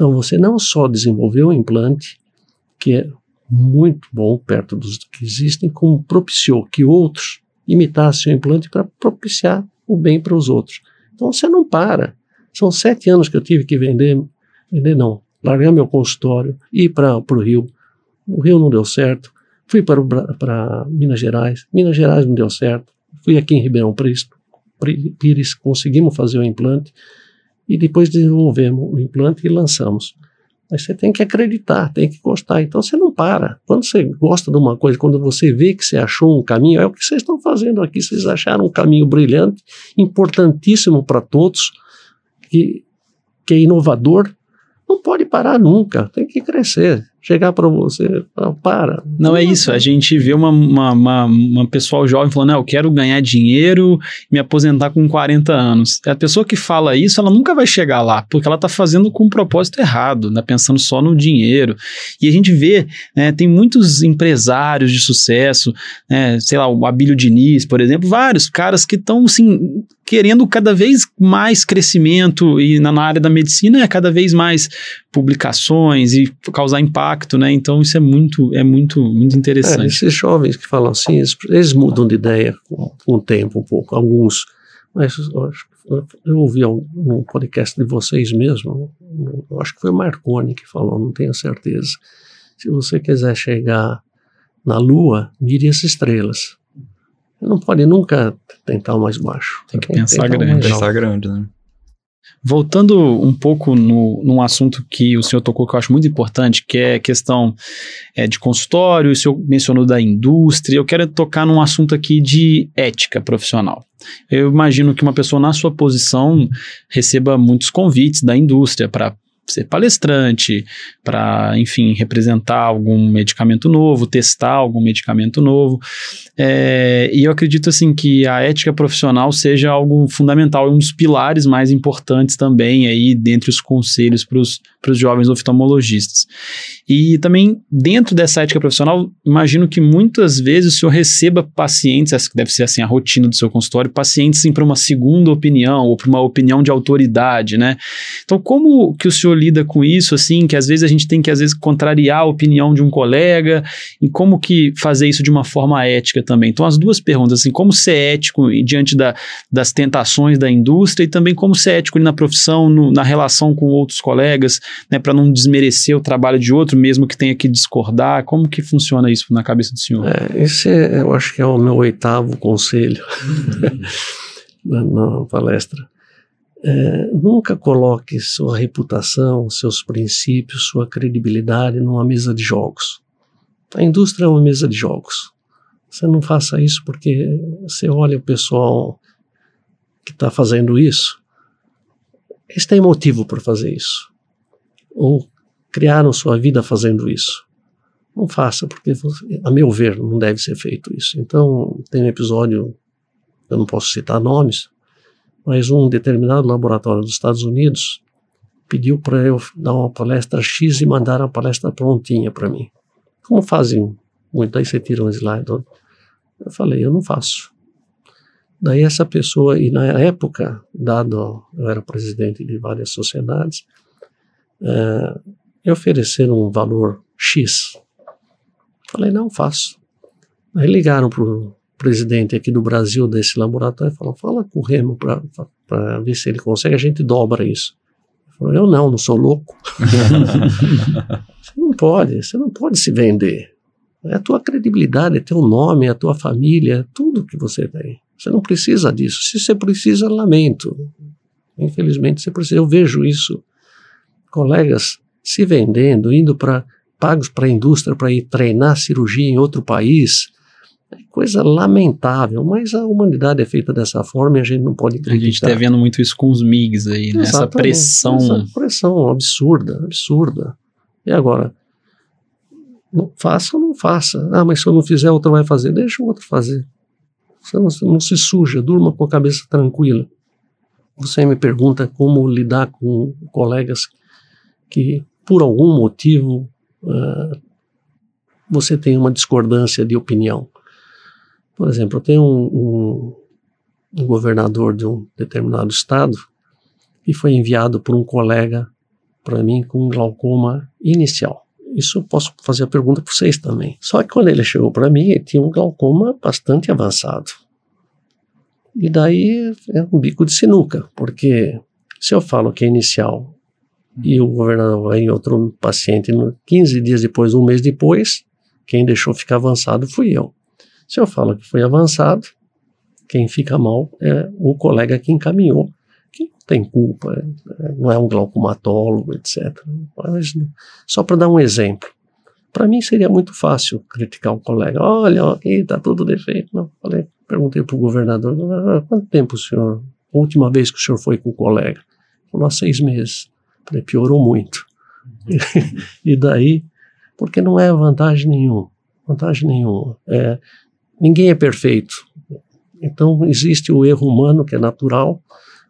Então você não só desenvolveu um implante, que é muito bom perto dos que existem, como propiciou que outros imitassem o implante para propiciar o bem para os outros. Então você não para. São sete anos que eu tive que vender, vender não, largar meu consultório, ir para o Rio. O Rio não deu certo. Fui para, para Minas Gerais. Minas Gerais não deu certo. Fui aqui em Ribeirão Pires, conseguimos fazer o implante e depois desenvolvemos o implante e lançamos. Mas você tem que acreditar, tem que gostar. Então você não para. Quando você gosta de uma coisa, quando você vê que você achou um caminho, é o que vocês estão fazendo aqui. Vocês acharam um caminho brilhante, importantíssimo para todos, que, que é inovador. Não pode parar nunca, tem que crescer chegar para você, para. Não, é isso, a gente vê uma, uma, uma, uma pessoal jovem falando, eu quero ganhar dinheiro me aposentar com 40 anos. A pessoa que fala isso, ela nunca vai chegar lá, porque ela está fazendo com um propósito errado, né, pensando só no dinheiro. E a gente vê, né, tem muitos empresários de sucesso, né, sei lá, o Abílio Diniz, por exemplo, vários caras que estão, assim, querendo cada vez mais crescimento e na, na área da medicina é cada vez mais publicações e causar impacto, né? Então isso é muito, é muito, muito interessante. É, esses jovens que falam assim, eles, eles mudam de ideia com, o tempo um pouco, alguns. Mas eu, ouvi um podcast de vocês mesmo, acho que foi o Marconi que falou, não tenho certeza. Se você quiser chegar na Lua, mire as estrelas. Não pode nunca tentar o mais baixo. Tem que pensar grande. Pensar grande, né? Voltando um pouco no, num assunto que o senhor tocou que eu acho muito importante, que é a questão é, de consultório, o senhor mencionou da indústria, eu quero tocar num assunto aqui de ética profissional. Eu imagino que uma pessoa na sua posição receba muitos convites da indústria para ser palestrante, para, enfim, representar algum medicamento novo, testar algum medicamento novo. É, e eu acredito, assim, que a ética profissional seja algo fundamental, um dos pilares mais importantes também aí dentre os conselhos para os jovens oftalmologistas. E também, dentro dessa ética profissional, imagino que muitas vezes o senhor receba pacientes, essa deve ser assim a rotina do seu consultório, pacientes para uma segunda opinião ou para uma opinião de autoridade, né? Então, como que o senhor lida com isso, assim, que às vezes a gente tem que, às vezes, contrariar a opinião de um colega, e como que fazer isso de uma forma ética também? Então, as duas perguntas, assim, como ser ético diante da, das tentações da indústria e também como ser ético na profissão, no, na relação com outros colegas, né, para não desmerecer o trabalho de outro, mesmo que tenha que discordar, como que funciona isso na cabeça do senhor? É, esse é, eu acho que é o meu oitavo conselho (laughs) na, na palestra é, nunca coloque sua reputação, seus princípios, sua credibilidade numa mesa de jogos. A indústria é uma mesa de jogos. Você não faça isso porque você olha o pessoal que está fazendo isso, eles têm motivo para fazer isso. Ou criaram sua vida fazendo isso. Não faça, porque, a meu ver, não deve ser feito isso. Então, tem um episódio, eu não posso citar nomes, mas um determinado laboratório dos Estados Unidos pediu para eu dar uma palestra X e mandar a palestra prontinha para mim. Como fazem muito, aí você tira um slide. Eu falei, eu não faço. Daí essa pessoa, e na época, dado eu era presidente de várias sociedades, é, me ofereceram um valor X. Falei, não, faço. Aí ligaram para o presidente aqui do Brasil desse laboratório falaram, fala com o Remo para ver se ele consegue, a gente dobra isso. Falei, eu não, não sou louco. (laughs) você não pode, você não pode se vender. É a tua credibilidade, é teu nome, é a tua família, é tudo que você tem. Você não precisa disso. Se você precisa, lamento. Infelizmente você precisa. Eu vejo isso. Colegas se vendendo, indo para pagos para a indústria para ir treinar cirurgia em outro país. É coisa lamentável, mas a humanidade é feita dessa forma e a gente não pode criticar. A gente está vendo muito isso com os MIGs aí, né? essa pressão. Essa pressão absurda, absurda. E agora, não faça ou não faça? Ah, mas se eu não fizer, outro vai fazer. Deixa o outro fazer. Você não, não se suja, durma com a cabeça tranquila. Você me pergunta como lidar com colegas que, por algum motivo, uh, você tem uma discordância de opinião. Por exemplo, eu tenho um, um, um governador de um determinado estado que foi enviado por um colega para mim com glaucoma inicial. Isso eu posso fazer a pergunta para vocês também. Só que quando ele chegou para mim, ele tinha um glaucoma bastante avançado. E daí é um bico de sinuca, porque se eu falo que é inicial e o governador vai em outro paciente 15 dias depois, um mês depois, quem deixou ficar avançado fui eu. Se eu falo que foi avançado, quem fica mal é o colega que encaminhou que não tem culpa, é, não é um glaucomatólogo, etc. Mas, só para dar um exemplo. Para mim seria muito fácil criticar um colega. Olha, aqui está tudo defeito. Não, falei, perguntei para o governador, ah, quanto tempo o senhor, a última vez que o senhor foi com o colega? Falou, há seis meses. Falei, piorou muito. (laughs) e daí, porque não é vantagem nenhuma. Vantagem nenhuma. É, ninguém é perfeito. Então existe o erro humano que é natural,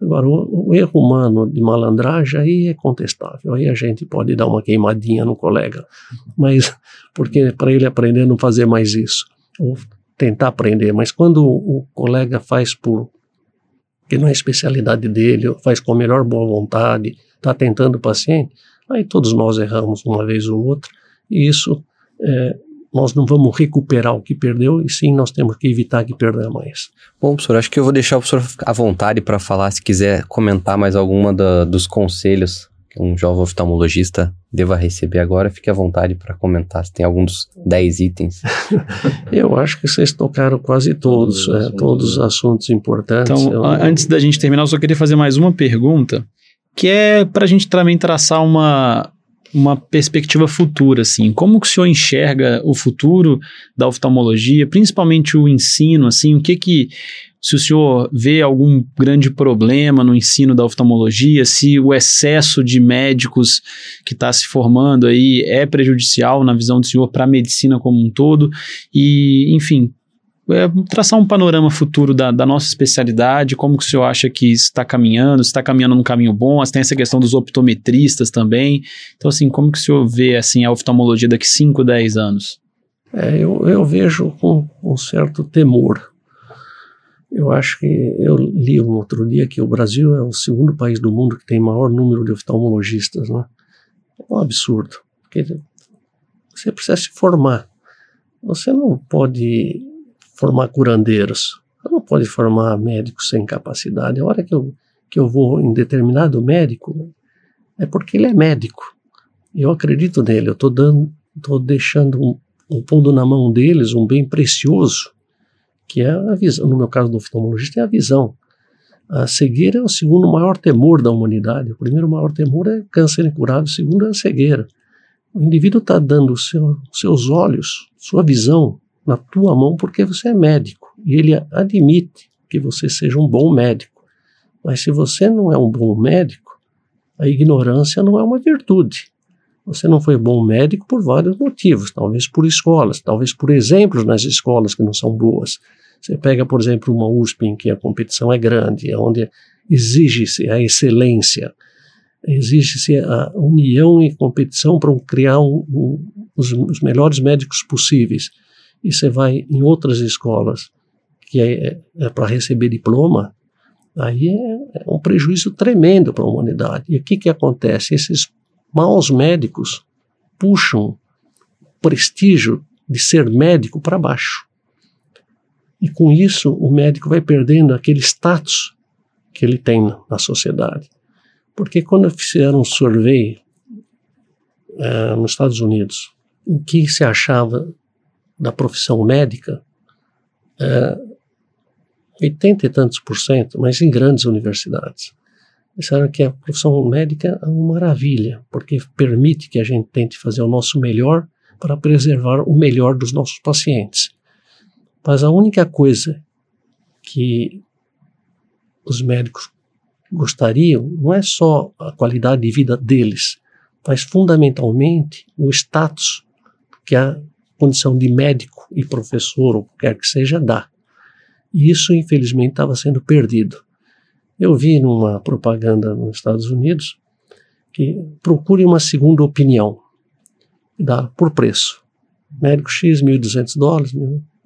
Agora, o, o, erro humano de malandragem aí é contestável. Aí a gente pode dar uma queimadinha no colega, mas porque para ele aprender não fazer mais isso, ou tentar aprender. Mas quando o, o colega faz por que não é especialidade dele, faz com a melhor boa vontade, está tentando o paciente, aí todos nós erramos uma vez ou outra, e isso é, nós não vamos recuperar o que perdeu, e sim nós temos que evitar que perda mais. Bom, professor, acho que eu vou deixar o professor à vontade para falar, se quiser comentar mais alguma da, dos conselhos que um jovem oftalmologista deva receber agora, fique à vontade para comentar, se tem algum dos 10 itens. (laughs) eu acho que vocês tocaram quase todos, todos, é, todos os assuntos importantes. Então, eu... antes da gente terminar, eu só queria fazer mais uma pergunta, que é para a gente também traçar uma, uma perspectiva futura, assim, como que o senhor enxerga o futuro da oftalmologia, principalmente o ensino, assim, o que que, se o senhor vê algum grande problema no ensino da oftalmologia, se o excesso de médicos que está se formando aí é prejudicial na visão do senhor para a medicina como um todo, e, enfim, traçar um panorama futuro da, da, nossa especialidade, como que o senhor acha que está caminhando, está caminhando num caminho bom, tem essa questão dos optometristas também. Então, assim, como que o senhor vê assim, a oftalmologia daqui 5, 10 anos? É, eu, eu vejo com um certo temor. Eu acho que eu li um outro dia que o Brasil é o segundo país do mundo que tem maior número de oftalmologistas, né? É um absurdo. Porque você precisa se formar. Você não pode formar curandeiros. Não pode formar médicos sem capacidade. A hora que eu, que eu vou em determinado médico, é porque ele é médico. Eu acredito nele, eu estou dando, estou deixando, um, um, pondo na mão deles um bem precioso, que é a visão. No meu caso do oftalmologista, é a visão. A cegueira é o segundo maior temor da humanidade. O primeiro maior temor é câncer incurável, o segundo é a cegueira. O indivíduo está dando seu, seus olhos, sua visão na tua mão porque você é médico e ele admite que você seja um bom médico. Mas se você não é um bom médico, a ignorância não é uma virtude. Você não foi bom médico por vários motivos, talvez por escolas, talvez por exemplos nas escolas que não são boas. Você pega, por exemplo, uma USP em que a competição é grande, onde exige-se a excelência, exige-se a união e competição para criar um, um, os, os, melhores médicos possíveis. E você vai em outras escolas que é, é para receber diploma, aí é, é um prejuízo tremendo para a humanidade. E o que, que acontece? Esses maus médicos puxam o prestígio de ser médico para baixo. E com isso, o médico vai perdendo aquele status que ele tem na sociedade. Porque quando fizeram um survey é, nos Estados Unidos, o que se achava da profissão médica, é, 80 e tantos por cento, mas em grandes universidades, disseram que a profissão médica é uma maravilha, porque permite que a gente tente fazer o nosso melhor para preservar o melhor dos nossos pacientes. Mas a única coisa que os médicos gostariam não é só a qualidade de vida deles, mas fundamentalmente o status que a condição de médico e professor, ou quer que seja, dá. E isso, infelizmente, estava sendo perdido. Eu vi numa propaganda nos Estados Unidos que procure uma segunda opinião, dá por preço. Médico X, 1.200 dólares,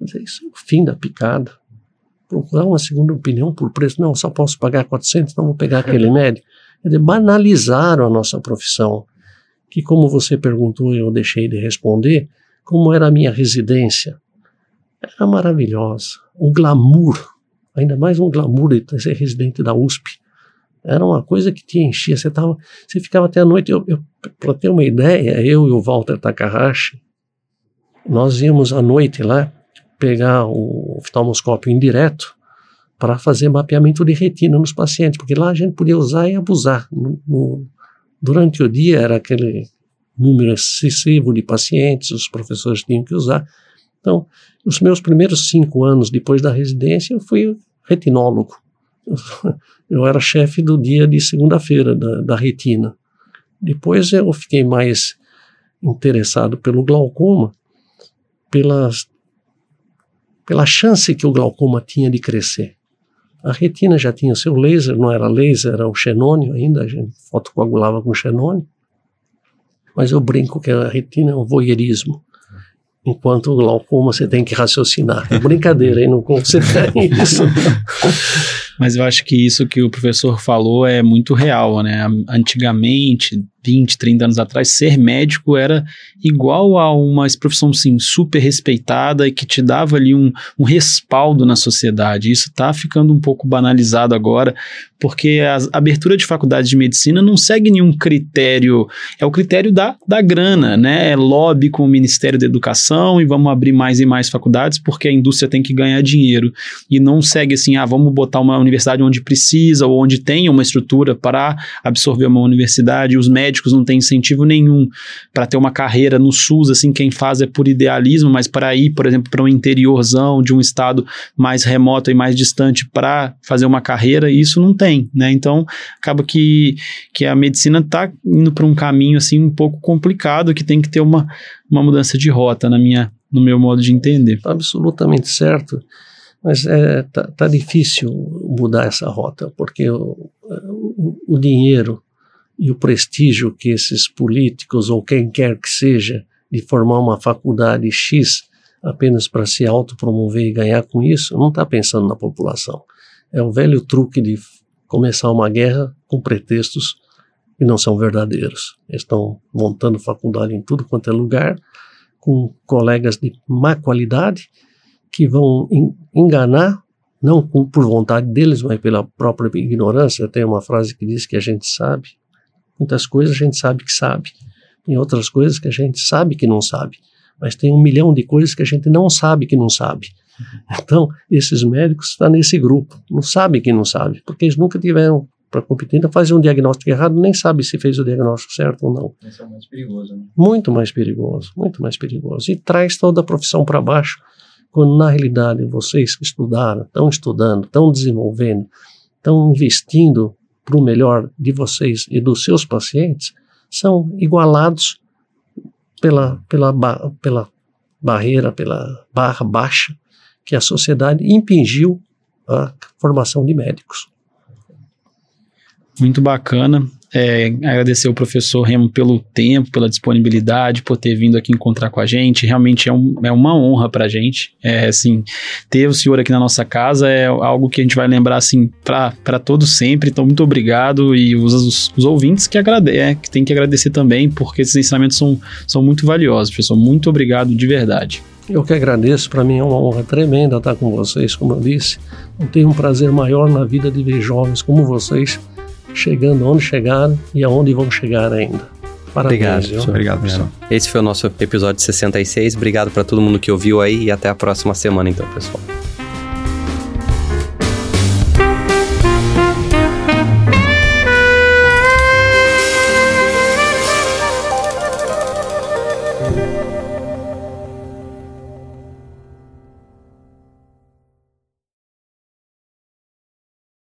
isso é o fim da picada. Procurar uma segunda opinião por preço, não, só posso pagar 400, então vou pegar aquele (laughs) médico. Eles banalizaram a nossa profissão, que como você perguntou eu deixei de responder, como era a minha residência, era maravilhosa. O glamour, ainda mais um glamour de ser residente da USP. Era uma coisa que te enchia. Você, tava, você ficava até a noite. Para ter uma ideia, eu e o Walter Takahashi, nós íamos à noite lá pegar o oftalmoscópio indireto para fazer mapeamento de retina nos pacientes, porque lá a gente podia usar e abusar. No, no, durante o dia era aquele número excessivo de pacientes, os professores tinham que usar. Então, os meus primeiros cinco anos depois da residência, eu fui retinólogo. (laughs) Eu era chefe do dia de segunda-feira da, da retina. Depois eu fiquei mais interessado pelo glaucoma, pelas, pela chance que o glaucoma tinha de crescer. A retina já tinha seu laser, não era laser, era o xenônio ainda, a gente fotocoagulava com xenônio. Mas eu brinco que a retina é um voyeurismo enquanto o glaucoma você tem que raciocinar. É brincadeira, hein? Não considere isso. Mas eu acho que isso que o professor falou é muito real, né? Antigamente, 20, 30 anos atrás, ser médico era igual a uma profissão sim, super respeitada e que te dava ali um, um respaldo na sociedade. Isso está ficando um pouco banalizado agora, porque a abertura de faculdade de medicina não segue nenhum critério, é o critério da, da grana, né? É lobby com o Ministério da Educação e vamos abrir mais e mais faculdades porque a indústria tem que ganhar dinheiro. E não segue assim, ah, vamos botar uma universidade onde precisa ou onde tem uma estrutura para absorver uma universidade. Os médicos não têm incentivo nenhum para ter uma carreira no SUS, assim, quem faz é por idealismo, mas para ir, por exemplo, para um interiorzão de um estado mais remoto e mais distante para fazer uma carreira, isso não tem, né? Então, acaba que, que a medicina está indo para um caminho, assim, um pouco complicado, que tem que ter uma, uma mudança de rota, na minha, no meu modo de entender. Absolutamente certo. Mas é, tá, tá difícil mudar essa rota, porque o, o, dinheiro e o prestígio que esses políticos ou quem quer que seja de formar uma faculdade X apenas para se autopromover e ganhar com isso, não está pensando na população. É o velho truque de começar uma guerra com pretextos que não são verdadeiros. Estão montando faculdade em tudo quanto é lugar, com colegas de má qualidade que vão enganar, não por vontade deles, mas pela própria ignorância. Tem uma frase que diz que a gente sabe. Muitas coisas a gente sabe que sabe. Tem outras coisas que a gente sabe que não sabe. Mas tem um milhão de coisas que a gente não sabe que não sabe. Então, esses médicos estão nesse grupo. Não sabem que não sabe, porque eles nunca tiveram para competir, então fazer um diagnóstico errado, nem sabe se fez o diagnóstico certo ou não. Esse é mais perigoso, né? Muito mais perigoso, muito mais perigoso. E traz toda a profissão para baixo, quando na realidade vocês que estudaram, estão estudando, estão desenvolvendo, estão investindo para o melhor de vocês e dos seus pacientes, são igualados pela, pela, pela barreira, pela barra baixa que a sociedade impingiu a formação de médicos. Muito bacana. É, agradecer ao professor Remo pelo tempo, pela disponibilidade, por ter vindo aqui encontrar com a gente. Realmente é, um, é uma honra para a gente. É, assim, ter o senhor aqui na nossa casa é algo que a gente vai lembrar assim para todos sempre. Então, muito obrigado e os, os, os ouvintes que, agrade é, que tem que agradecer também, porque esses ensinamentos são, são muito valiosos, professor. Muito obrigado de verdade. Eu que agradeço, para mim é uma honra tremenda estar com vocês, como eu disse. Não tenho um prazer maior na vida de ver jovens como vocês chegando onde chegaram e aonde vão chegar ainda. Parabéns, Obrigado, professor. Obrigado, pessoal. Esse foi o nosso episódio 66. Obrigado para todo mundo que ouviu aí e até a próxima semana, então, pessoal.